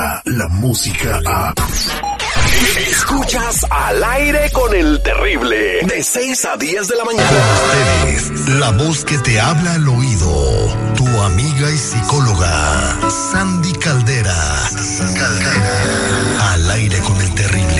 llega la música a... Escuchas al aire con el terrible. De 6 a 10 de la mañana. Ustedes, la voz que te habla al oído. Tu amiga y psicóloga, Sandy Caldera. Caldera. Al aire con el terrible.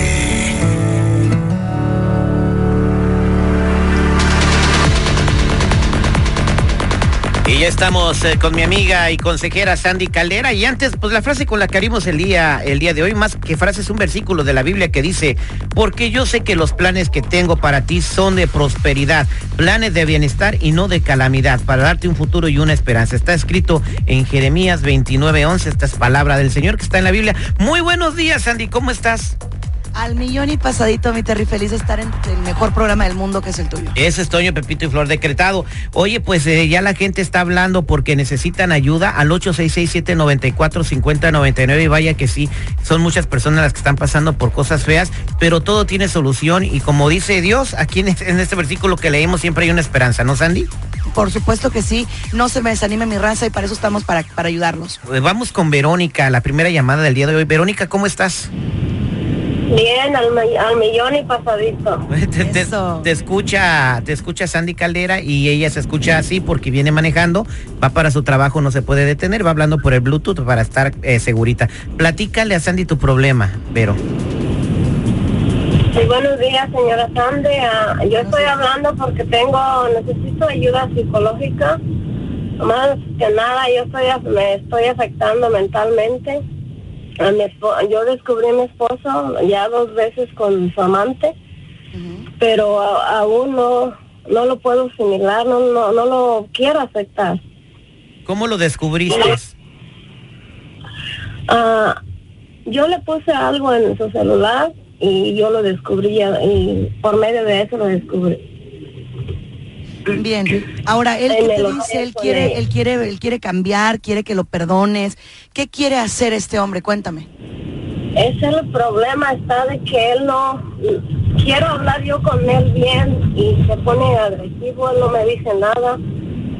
Ya estamos eh, con mi amiga y consejera Sandy Caldera. Y antes, pues la frase con la que abrimos el día, el día de hoy, más que frase, es un versículo de la Biblia que dice, porque yo sé que los planes que tengo para ti son de prosperidad, planes de bienestar y no de calamidad, para darte un futuro y una esperanza. Está escrito en Jeremías 29:11, esta es palabra del Señor que está en la Biblia. Muy buenos días, Sandy, ¿cómo estás? Al millón y pasadito, mi Terry, feliz de estar en el mejor programa del mundo que es el tuyo. Ese es Toño, Pepito y Flor decretado. Oye, pues eh, ya la gente está hablando porque necesitan ayuda al 866-794-5099 y vaya que sí, son muchas personas las que están pasando por cosas feas, pero todo tiene solución y como dice Dios, aquí en este, en este versículo que leímos siempre hay una esperanza, ¿no, Sandy? Por supuesto que sí, no se me desanime mi raza y para eso estamos para, para ayudarlos. Eh, Vamos con Verónica, la primera llamada del día de hoy. Verónica, ¿cómo estás? Bien, al, al millón y pasadito. Te, te- Eso. te escucha, te escucha Sandy Caldera y ella se escucha así porque viene manejando, va para su trabajo, no se puede detener, va hablando por el Bluetooth para estar eh, segurita. Platícale a Sandy tu problema, Vero. Sí, buenos días, señora Sandy. Ah, yo estoy hablando porque tengo, necesito ayuda psicológica. Más que nada, yo estoy, me estoy afectando mentalmente. A mi espo- yo descubrí a mi esposo ya dos veces con su amante, pero a- aún no, no lo puedo asimilar, no, no, no lo quiero aceptar. ¿Cómo lo descubriste? Ah, yo le puse algo en su celular y yo lo descubrí y por medio de eso lo descubrí. Bien. Ahora, él qué te dice, él quiere, él quiere, él quiere cambiar, quiere que lo perdones. ¿Qué quiere hacer este hombre? Cuéntame. Ese es el problema, está de que él no, quiero hablar yo con él bien y se pone agresivo, él no me dice nada,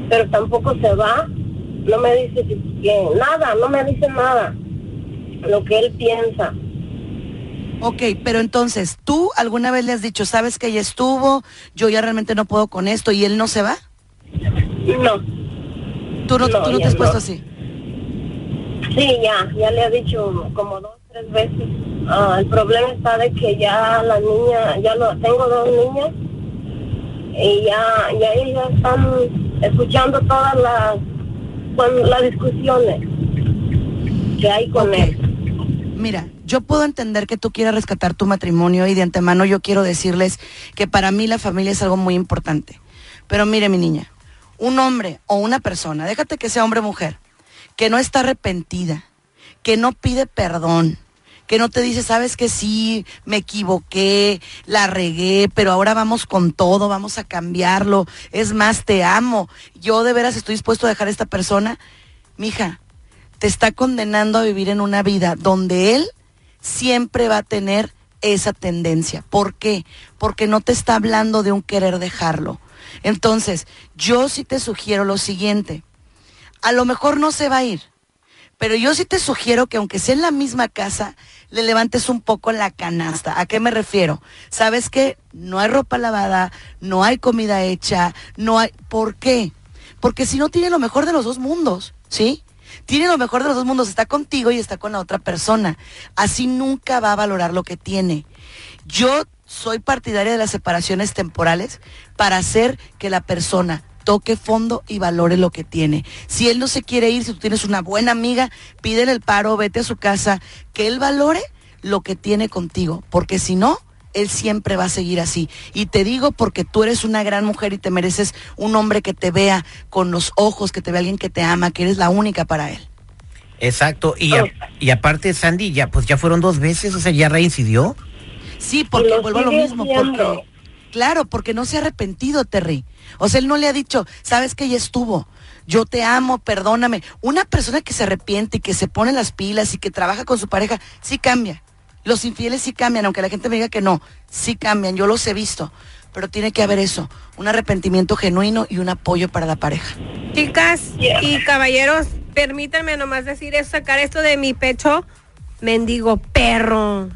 pero tampoco se va, no me dice que nada, no me dice nada, lo que él piensa. Ok, pero entonces, ¿tú alguna vez le has dicho, sabes que ya estuvo, yo ya realmente no puedo con esto y él no se va? No, ¿Tú no, No, tú no te has puesto no. así? sí, ya, ya le he dicho como dos, tres veces. Ah, el problema está de que ya la niña, ya lo, tengo dos niñas y ya, ya ellas están escuchando todas las, las discusiones que hay con él. Mira, yo puedo entender que tú quieras rescatar tu matrimonio y de antemano yo quiero decirles que para mí la familia es algo muy importante. Pero mire mi niña, un hombre o una persona, déjate que sea hombre o mujer, que no está arrepentida, que no pide perdón, que no te dice, sabes que sí, me equivoqué, la regué, pero ahora vamos con todo, vamos a cambiarlo, es más, te amo, yo de veras estoy dispuesto a dejar a esta persona, mija, te está condenando a vivir en una vida donde él siempre va a tener esa tendencia. ¿Por qué? Porque no te está hablando de un querer dejarlo. Entonces, yo sí te sugiero lo siguiente. A lo mejor no se va a ir, pero yo sí te sugiero que aunque sea en la misma casa, le levantes un poco la canasta. ¿A qué me refiero? ¿Sabes que No hay ropa lavada, no hay comida hecha, no hay... ¿Por qué? Porque si no tiene lo mejor de los dos mundos, ¿sí? Tiene lo mejor de los dos mundos, está contigo y está con la otra persona. Así nunca va a valorar lo que tiene. Yo soy partidaria de las separaciones temporales para hacer que la persona toque fondo y valore lo que tiene. Si él no se quiere ir, si tú tienes una buena amiga, pídele el paro, vete a su casa, que él valore lo que tiene contigo, porque si no, él siempre va a seguir así. Y te digo porque tú eres una gran mujer y te mereces un hombre que te vea con los ojos, que te vea alguien que te ama, que eres la única para él. Exacto. Y, a- y aparte, Sandy, ya pues ya fueron dos veces, o sea, ya reincidió. Sí, porque lo vuelvo a lo mismo, porque claro, porque no se ha arrepentido, Terry. O sea, él no le ha dicho, sabes que ya estuvo. Yo te amo, perdóname. Una persona que se arrepiente y que se pone las pilas y que trabaja con su pareja, sí cambia. Los infieles sí cambian, aunque la gente me diga que no, sí cambian, yo los he visto. Pero tiene que haber eso, un arrepentimiento genuino y un apoyo para la pareja. Chicas y caballeros, permítanme nomás decir eso, sacar esto de mi pecho. Mendigo perro.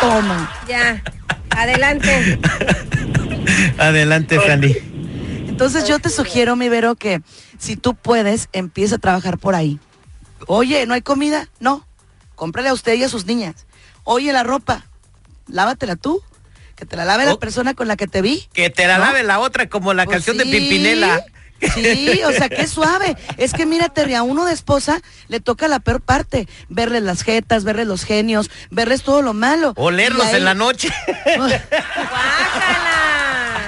Toma. Ya. Adelante. Adelante, Sandy. Entonces yo te sugiero, mi Vero, que si tú puedes, empieza a trabajar por ahí. Oye, ¿no hay comida? No. Cómprale a usted y a sus niñas. Oye, la ropa, lávatela tú. Que te la lave la Oh. persona con la que te vi. Que te la ¿No? lave la otra como la Pues canción de Pimpinela. Sí, o sea, qué suave. Es que mira, Terry, a uno de esposa le toca la peor parte. Verles las jetas, verles los genios, verles todo lo malo. Olerlos Y a en la noche.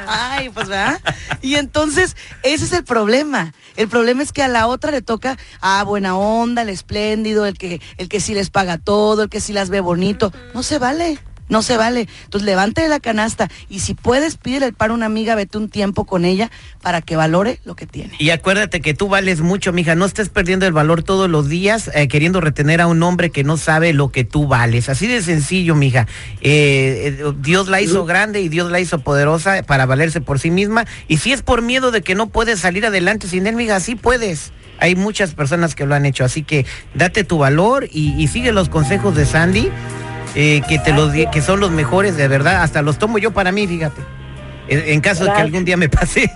Ay, pues ¿verdad? Y entonces, ese es el problema. El problema es que a la otra le toca, ah, buena onda, el espléndido, el que, el que sí les paga todo, el que sí las ve bonito. No se vale. No se vale. Entonces levante la canasta y si puedes, pídele el paro a una amiga, vete un tiempo con ella para que valore lo que tiene. Y acuérdate que tú vales mucho, mija. No estés perdiendo el valor todos los días eh, queriendo retener a un hombre que no sabe lo que tú vales. Así de sencillo, mija. Eh, eh, Dios la hizo grande y Dios la hizo poderosa para valerse por sí misma. Y si es por miedo de que no puedes salir adelante sin él, mija, sí puedes. Hay muchas personas que lo han hecho. Así que date tu valor y, y sigue los consejos de Sandy, eh, que, te los, que son los mejores, de verdad. Hasta los tomo yo para mí, fíjate. En, caso de que algún día me pase.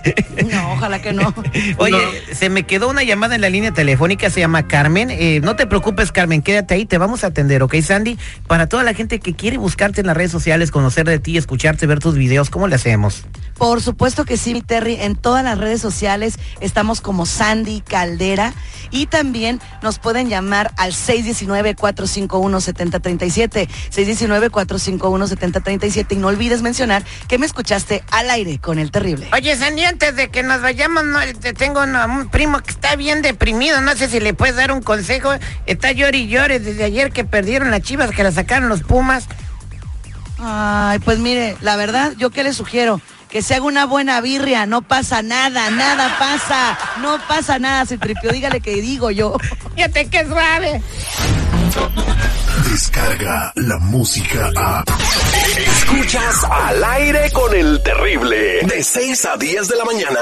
No, ojalá que no. Oye, se me quedó una llamada en la línea telefónica, se llama Carmen. Eh, no te preocupes, Carmen, quédate ahí, te vamos a atender, ¿ok, Sandy? Para toda la gente que quiere buscarte en las redes sociales, conocer de ti, escucharte, ver tus videos, ¿cómo le hacemos? Por supuesto que sí, mi Terry. En todas las redes sociales estamos como Sandy Caldera y también nos pueden llamar al 619-451-7037. 619-451-7037 y no olvides mencionar que me escuchaste al aire con el terrible. Oye, Sandy, antes de que nos vayamos, no, te tengo una- un primo que está bien deprimido, no sé si le puedes dar un consejo. Está llori y llore desde ayer que perdieron las chivas, que la sacaron los Pumas. Ay, pues mire, la verdad, yo qué le sugiero. Que se haga una buena birria, no pasa nada, nada pasa, no pasa nada, se tripió, dígale que digo yo. Fíjate que es suave. Descarga la música a. Escuchas al aire con el terrible. De 6 a 10 de la mañana.